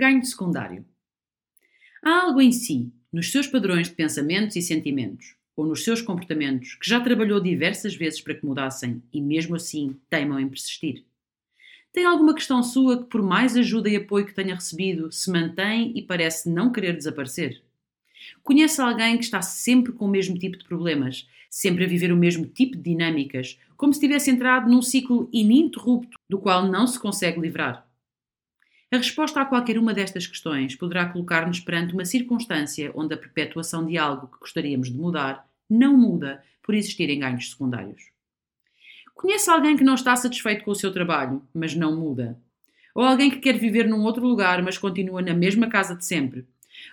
Ganho secundário. Há algo em si, nos seus padrões de pensamentos e sentimentos, ou nos seus comportamentos, que já trabalhou diversas vezes para que mudassem e, mesmo assim, teimam em persistir? Tem alguma questão sua que, por mais ajuda e apoio que tenha recebido, se mantém e parece não querer desaparecer? Conhece alguém que está sempre com o mesmo tipo de problemas, sempre a viver o mesmo tipo de dinâmicas, como se tivesse entrado num ciclo ininterrupto do qual não se consegue livrar? A resposta a qualquer uma destas questões poderá colocar-nos perante uma circunstância onde a perpetuação de algo que gostaríamos de mudar não muda por existirem ganhos secundários. Conhece alguém que não está satisfeito com o seu trabalho, mas não muda? Ou alguém que quer viver num outro lugar, mas continua na mesma casa de sempre?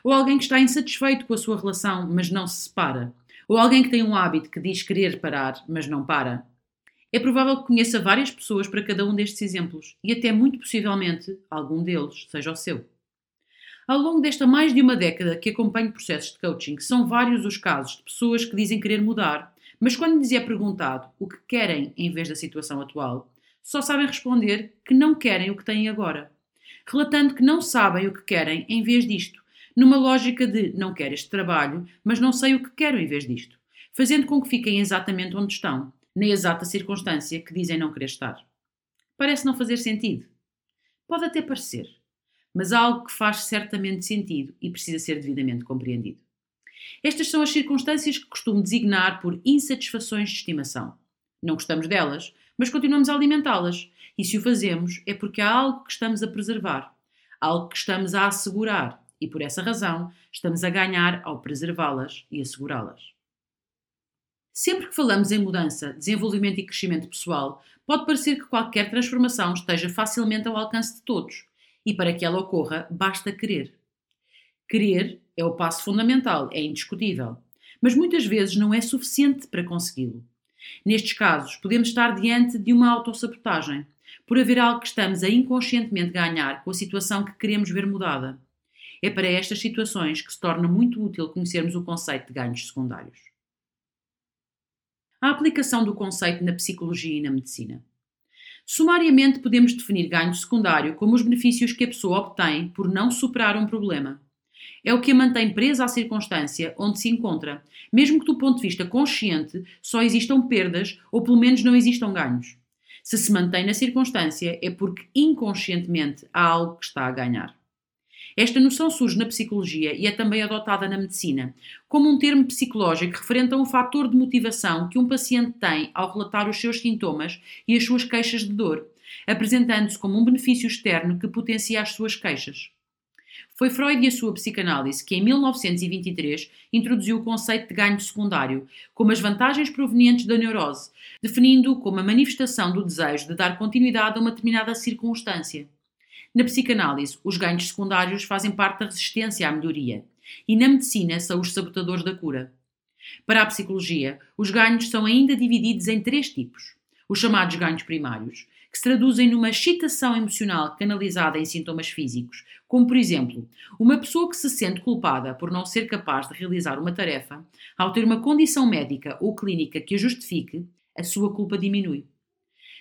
Ou alguém que está insatisfeito com a sua relação, mas não se separa? Ou alguém que tem um hábito que diz querer parar, mas não para? É provável que conheça várias pessoas para cada um destes exemplos e até muito possivelmente algum deles seja o seu. Ao longo desta mais de uma década que acompanho processos de coaching, são vários os casos de pessoas que dizem querer mudar, mas quando lhes é perguntado o que querem em vez da situação atual, só sabem responder que não querem o que têm agora, relatando que não sabem o que querem em vez disto, numa lógica de não quero este trabalho, mas não sei o que quero em vez disto, fazendo com que fiquem exatamente onde estão, na exata circunstância que dizem não querer estar. Parece não fazer sentido. Pode até parecer, mas algo que faz certamente sentido e precisa ser devidamente compreendido. Estas são as circunstâncias que costumo designar por insatisfações de estimação. Não gostamos delas, mas continuamos a alimentá-las, e se o fazemos é porque há algo que estamos a preservar, algo que estamos a assegurar, e por essa razão estamos a ganhar ao preservá-las e assegurá-las. Sempre que falamos em mudança, desenvolvimento e crescimento pessoal, pode parecer que qualquer transformação esteja facilmente ao alcance de todos, e para que ela ocorra, basta querer. Querer é o passo fundamental, é indiscutível, mas muitas vezes não é suficiente para consegui-lo. Nestes casos, podemos estar diante de uma autossabotagem, por haver algo que estamos a inconscientemente ganhar com a situação que queremos ver mudada. É para estas situações que se torna muito útil conhecermos o conceito de ganhos secundários. A aplicação do conceito na psicologia e na medicina. Sumariamente, podemos definir ganho secundário como os benefícios que a pessoa obtém por não superar um problema. É o que a mantém presa à circunstância onde se encontra, mesmo que do ponto de vista consciente só existam perdas ou pelo menos não existam ganhos. Se se mantém na circunstância é porque inconscientemente há algo que está a ganhar. Esta noção surge na psicologia e é também adotada na medicina, como um termo psicológico referente a um fator de motivação que um paciente tem ao relatar os seus sintomas e as suas queixas de dor, apresentando-se como um benefício externo que potencia as suas queixas. Foi Freud e a sua psicanálise que, em 1923, introduziu o conceito de ganho secundário, como as vantagens provenientes da neurose, definindo-o como a manifestação do desejo de dar continuidade a uma determinada circunstância. Na psicanálise, os ganhos secundários fazem parte da resistência à melhoria, e na medicina são os sabotadores da cura. Para a psicologia, os ganhos são ainda divididos em três tipos: os chamados ganhos primários, que se traduzem numa excitação emocional canalizada em sintomas físicos, como por exemplo, uma pessoa que se sente culpada por não ser capaz de realizar uma tarefa, ao ter uma condição médica ou clínica que a justifique, a sua culpa diminui.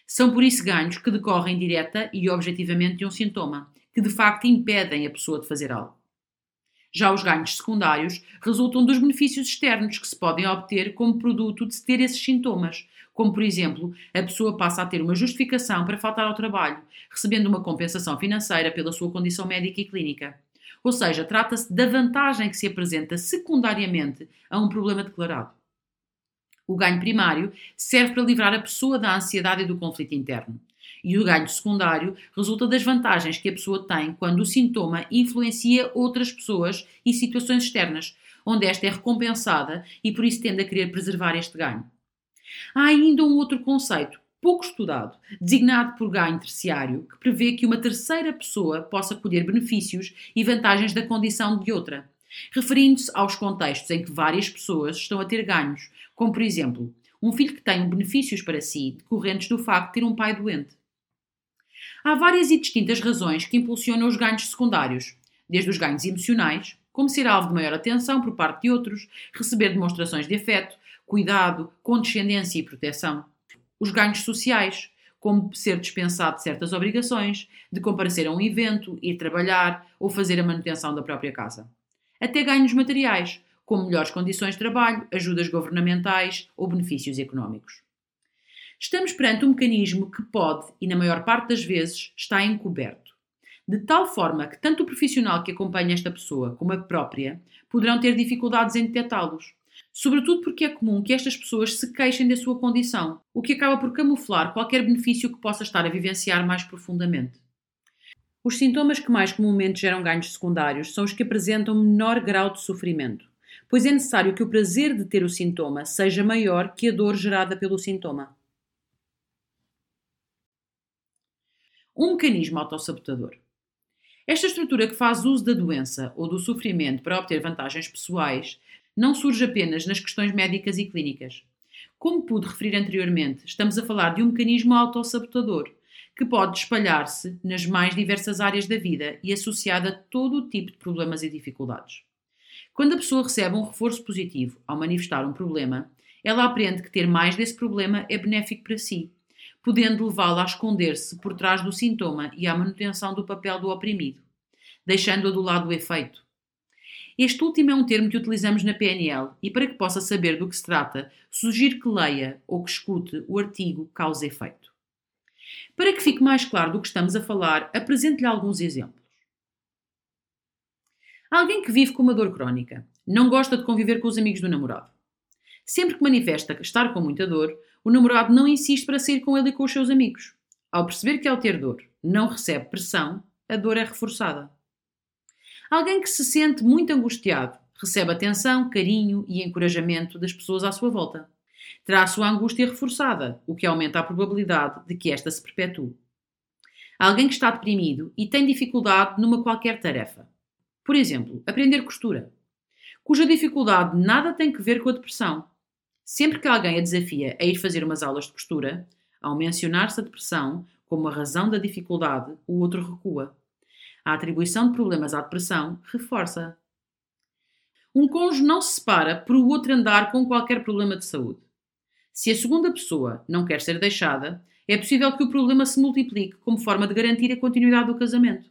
São por isso ganhos que decorrem direta e objetivamente de um sintoma, que de facto impedem a pessoa de fazer algo. Já os ganhos secundários resultam dos benefícios externos que se podem obter como produto de se ter esses sintomas, como por exemplo, a pessoa passa a ter uma justificação para faltar ao trabalho, recebendo uma compensação financeira pela sua condição médica e clínica. Ou seja, trata-se da vantagem que se apresenta secundariamente a um problema declarado. O ganho primário serve para livrar a pessoa da ansiedade e do conflito interno. E o ganho secundário resulta das vantagens que a pessoa tem quando o sintoma influencia outras pessoas e situações externas, onde esta é recompensada e por isso tende a querer preservar este ganho. Há ainda um outro conceito, pouco estudado, designado por ganho terciário, que prevê que uma terceira pessoa possa colher benefícios e vantagens da condição de outra referindo-se aos contextos em que várias pessoas estão a ter ganhos, como por exemplo, um filho que tem benefícios para si decorrentes do facto de ter um pai doente. Há várias e distintas razões que impulsionam os ganhos secundários, desde os ganhos emocionais, como ser alvo de maior atenção por parte de outros, receber demonstrações de afeto, cuidado, condescendência e proteção. Os ganhos sociais, como ser dispensado de certas obrigações, de comparecer a um evento, ir trabalhar ou fazer a manutenção da própria casa. Até ganhos materiais, como melhores condições de trabalho, ajudas governamentais ou benefícios económicos. Estamos perante um mecanismo que pode, e na maior parte das vezes, está encoberto. De tal forma que tanto o profissional que acompanha esta pessoa como a própria poderão ter dificuldades em detectá-los. Sobretudo porque é comum que estas pessoas se queixem da sua condição, o que acaba por camuflar qualquer benefício que possa estar a vivenciar mais profundamente. Os sintomas que mais comumente geram ganhos secundários são os que apresentam menor grau de sofrimento, pois é necessário que o prazer de ter o sintoma seja maior que a dor gerada pelo sintoma. Um mecanismo autossabotador. Esta estrutura que faz uso da doença ou do sofrimento para obter vantagens pessoais não surge apenas nas questões médicas e clínicas. Como pude referir anteriormente, estamos a falar de um mecanismo autossabotador que pode espalhar-se nas mais diversas áreas da vida e associado a todo o tipo de problemas e dificuldades. Quando a pessoa recebe um reforço positivo ao manifestar um problema, ela aprende que ter mais desse problema é benéfico para si, podendo levá-la a esconder-se por trás do sintoma e à manutenção do papel do oprimido, deixando-a do lado do efeito. Este último é um termo que utilizamos na PNL e, para que possa saber do que se trata, sugiro que leia ou que escute o artigo Causa-Efeito. Para que fique mais claro do que estamos a falar, apresento-lhe alguns exemplos. Alguém que vive com uma dor crónica, não gosta de conviver com os amigos do namorado. Sempre que manifesta estar com muita dor, o namorado não insiste para sair com ele e com os seus amigos. Ao perceber que ao ter dor não recebe pressão, a dor é reforçada. Alguém que se sente muito angustiado recebe atenção, carinho e encorajamento das pessoas à sua volta. Terá a sua angústia reforçada, o que aumenta a probabilidade de que esta se perpetue. Alguém que está deprimido e tem dificuldade numa qualquer tarefa. Por exemplo, aprender costura, cuja dificuldade nada tem que ver com a depressão. Sempre que alguém a desafia a ir fazer umas aulas de costura, ao mencionar-se a depressão como a razão da dificuldade, o outro recua. A atribuição de problemas à depressão reforça. Um cônjuge não se separa por o outro andar com qualquer problema de saúde. Se a segunda pessoa não quer ser deixada, é possível que o problema se multiplique como forma de garantir a continuidade do casamento.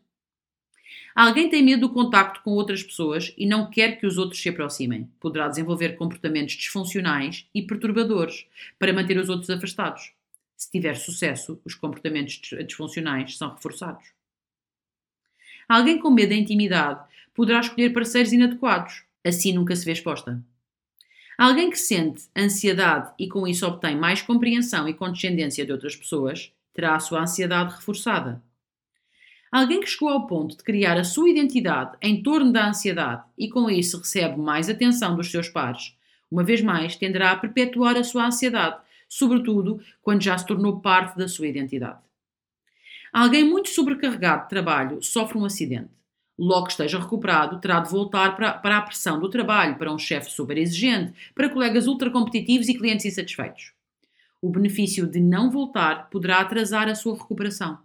Alguém tem medo do contacto com outras pessoas e não quer que os outros se aproximem. Poderá desenvolver comportamentos disfuncionais e perturbadores para manter os outros afastados. Se tiver sucesso, os comportamentos disfuncionais são reforçados. Alguém com medo da intimidade poderá escolher parceiros inadequados, assim nunca se vê exposta. Alguém que sente ansiedade e com isso obtém mais compreensão e condescendência de outras pessoas terá a sua ansiedade reforçada. Alguém que chegou ao ponto de criar a sua identidade em torno da ansiedade e com isso recebe mais atenção dos seus pares, uma vez mais tenderá a perpetuar a sua ansiedade, sobretudo quando já se tornou parte da sua identidade. Alguém muito sobrecarregado de trabalho sofre um acidente. Logo que esteja recuperado, terá de voltar para, para a pressão do trabalho, para um chefe super exigente, para colegas ultra competitivos e clientes insatisfeitos. O benefício de não voltar poderá atrasar a sua recuperação.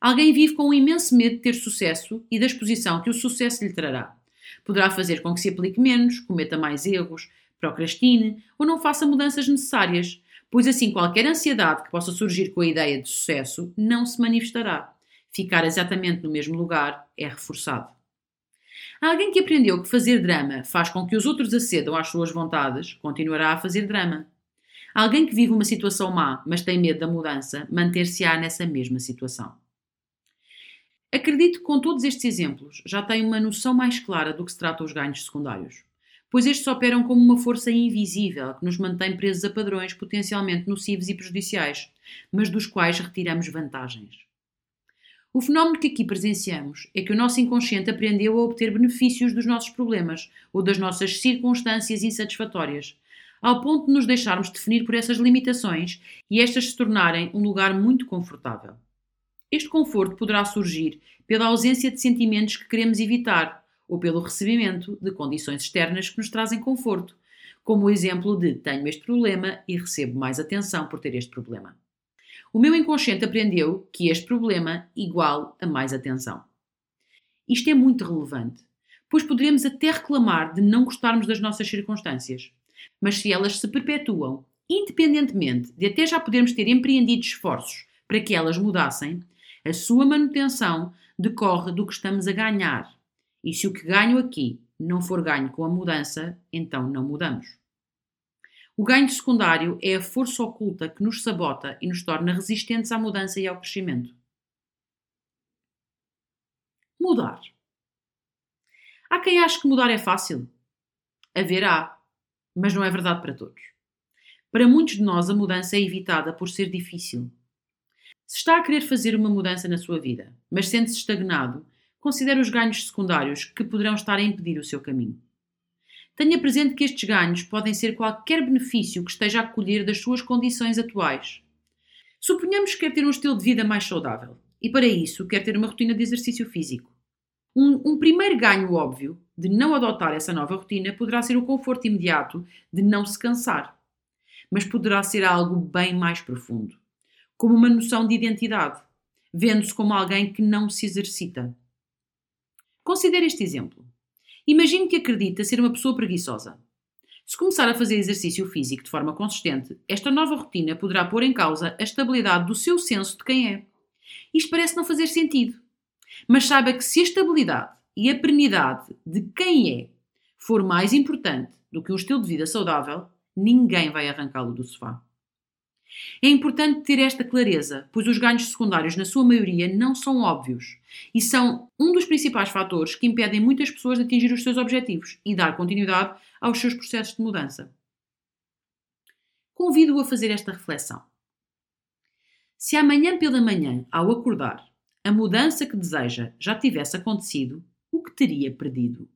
Alguém vive com um imenso medo de ter sucesso e da exposição que o sucesso lhe trará. Poderá fazer com que se aplique menos, cometa mais erros, procrastine ou não faça mudanças necessárias, pois assim qualquer ansiedade que possa surgir com a ideia de sucesso não se manifestará. Ficar exatamente no mesmo lugar é reforçado. Há alguém que aprendeu que fazer drama faz com que os outros acedam às suas vontades, continuará a fazer drama. Alguém que vive uma situação má, mas tem medo da mudança, manter-se-á nessa mesma situação. Acredito que com todos estes exemplos já tenho uma noção mais clara do que se trata os ganhos secundários pois estes operam como uma força invisível que nos mantém presos a padrões potencialmente nocivos e prejudiciais, mas dos quais retiramos vantagens. O fenómeno que aqui presenciamos é que o nosso inconsciente aprendeu a obter benefícios dos nossos problemas ou das nossas circunstâncias insatisfatórias, ao ponto de nos deixarmos definir por essas limitações e estas se tornarem um lugar muito confortável. Este conforto poderá surgir pela ausência de sentimentos que queremos evitar ou pelo recebimento de condições externas que nos trazem conforto, como o exemplo de tenho este problema e recebo mais atenção por ter este problema. O meu inconsciente aprendeu que este problema igual a mais atenção. Isto é muito relevante, pois poderemos até reclamar de não gostarmos das nossas circunstâncias, mas se elas se perpetuam independentemente de até já podermos ter empreendido esforços para que elas mudassem, a sua manutenção decorre do que estamos a ganhar. E se o que ganho aqui não for ganho com a mudança, então não mudamos. O ganho secundário é a força oculta que nos sabota e nos torna resistentes à mudança e ao crescimento. Mudar. Há quem ache que mudar é fácil. Haverá, mas não é verdade para todos. Para muitos de nós, a mudança é evitada por ser difícil. Se está a querer fazer uma mudança na sua vida, mas sente-se estagnado, considere os ganhos secundários que poderão estar a impedir o seu caminho. Tenha presente que estes ganhos podem ser qualquer benefício que esteja a colher das suas condições atuais. Suponhamos que quer ter um estilo de vida mais saudável e, para isso, quer ter uma rotina de exercício físico. Um, um, primeiro ganho óbvio de não adotar essa nova rotina poderá ser o conforto imediato de não se cansar, mas poderá ser algo bem mais profundo, como uma noção de identidade, vendo-se como alguém que não se exercita. Considere este exemplo. Imagine que acredita ser uma pessoa preguiçosa. Se começar a fazer exercício físico de forma consistente, esta nova rotina poderá pôr em causa a estabilidade do seu senso de quem é. Isto parece não fazer sentido. Mas saiba que se a estabilidade e a perenidade de quem é for mais importante do que um estilo de vida saudável, ninguém vai arrancá-lo do sofá. É importante ter esta clareza, pois os ganhos secundários, na sua maioria, não são óbvios e são um dos principais fatores que impedem muitas pessoas de atingir os seus objetivos e dar continuidade aos seus processos de mudança. Convido-o a fazer esta reflexão. Se amanhã pela manhã, ao acordar, a mudança que deseja já tivesse acontecido, o que teria perdido?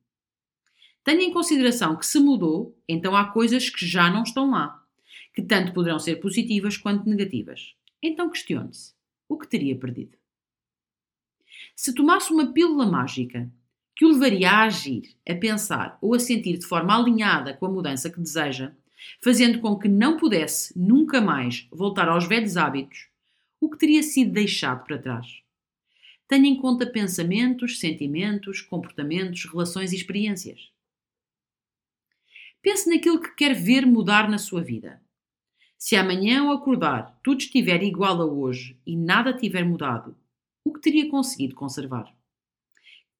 Tenha em consideração que se mudou, então há coisas que já não estão lá que tanto poderão ser positivas quanto negativas. Então questione-se: o que teria perdido? Se tomasse uma pílula mágica que o levaria a agir, a pensar ou a sentir de forma alinhada com a mudança que deseja, fazendo com que não pudesse nunca mais voltar aos velhos hábitos, o que teria sido deixado para trás? Tenha em conta pensamentos, sentimentos, comportamentos, relações e experiências. Pense naquilo que quer ver mudar na sua vida. Se amanhã ao acordar tudo estiver igual a hoje e nada tiver mudado, o que teria conseguido conservar?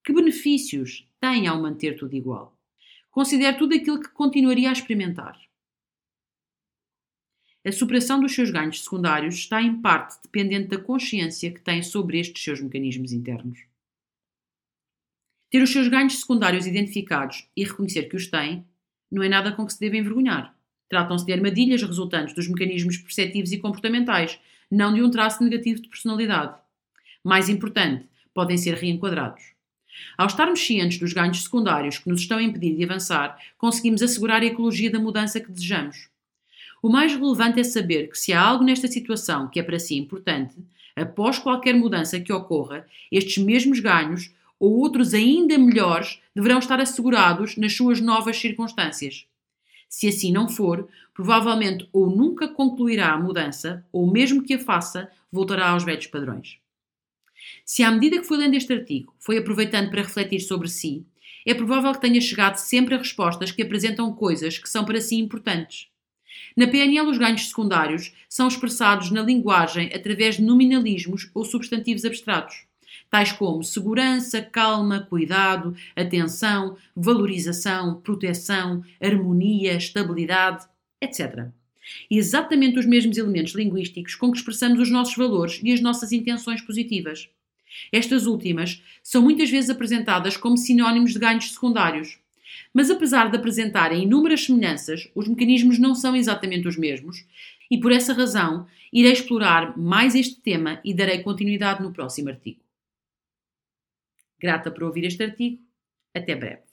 Que benefícios tem ao manter tudo igual? Considere tudo aquilo que continuaria a experimentar. A superação dos seus ganhos secundários está em parte dependente da consciência que tem sobre estes seus mecanismos internos. Ter os seus ganhos secundários identificados e reconhecer que os tem não é nada com que se deva envergonhar. Tratam-se de armadilhas resultantes dos mecanismos perceptivos e comportamentais, não de um traço negativo de personalidade. Mais importante, podem ser reenquadrados. Ao estarmos cientes dos ganhos secundários que nos estão a impedir de avançar, conseguimos assegurar a ecologia da mudança que desejamos. O mais relevante é saber que se há algo nesta situação que é para si importante, após qualquer mudança que ocorra, estes mesmos ganhos ou outros ainda melhores deverão estar assegurados nas suas novas circunstâncias. Se assim não for, provavelmente ou nunca concluirá a mudança, ou mesmo que a faça, voltará aos velhos padrões. Se à medida que foi lendo este artigo, foi aproveitando para refletir sobre si, é provável que tenha chegado sempre a respostas que apresentam coisas que são para si importantes. Na PNL, os ganhos secundários são expressados na linguagem através de nominalismos ou substantivos abstratos tais como segurança, calma, cuidado, atenção, valorização, proteção, harmonia, estabilidade, etc. Exatamente os mesmos elementos linguísticos com que expressamos os nossos valores e as nossas intenções positivas. Estas últimas são muitas vezes apresentadas como sinónimos de ganhos secundários. Mas apesar de apresentarem inúmeras semelhanças, os mecanismos não são exatamente os mesmos, e por essa razão irei explorar mais este tema e darei continuidade no próximo artigo. Grata por ouvir este artigo. Até breve.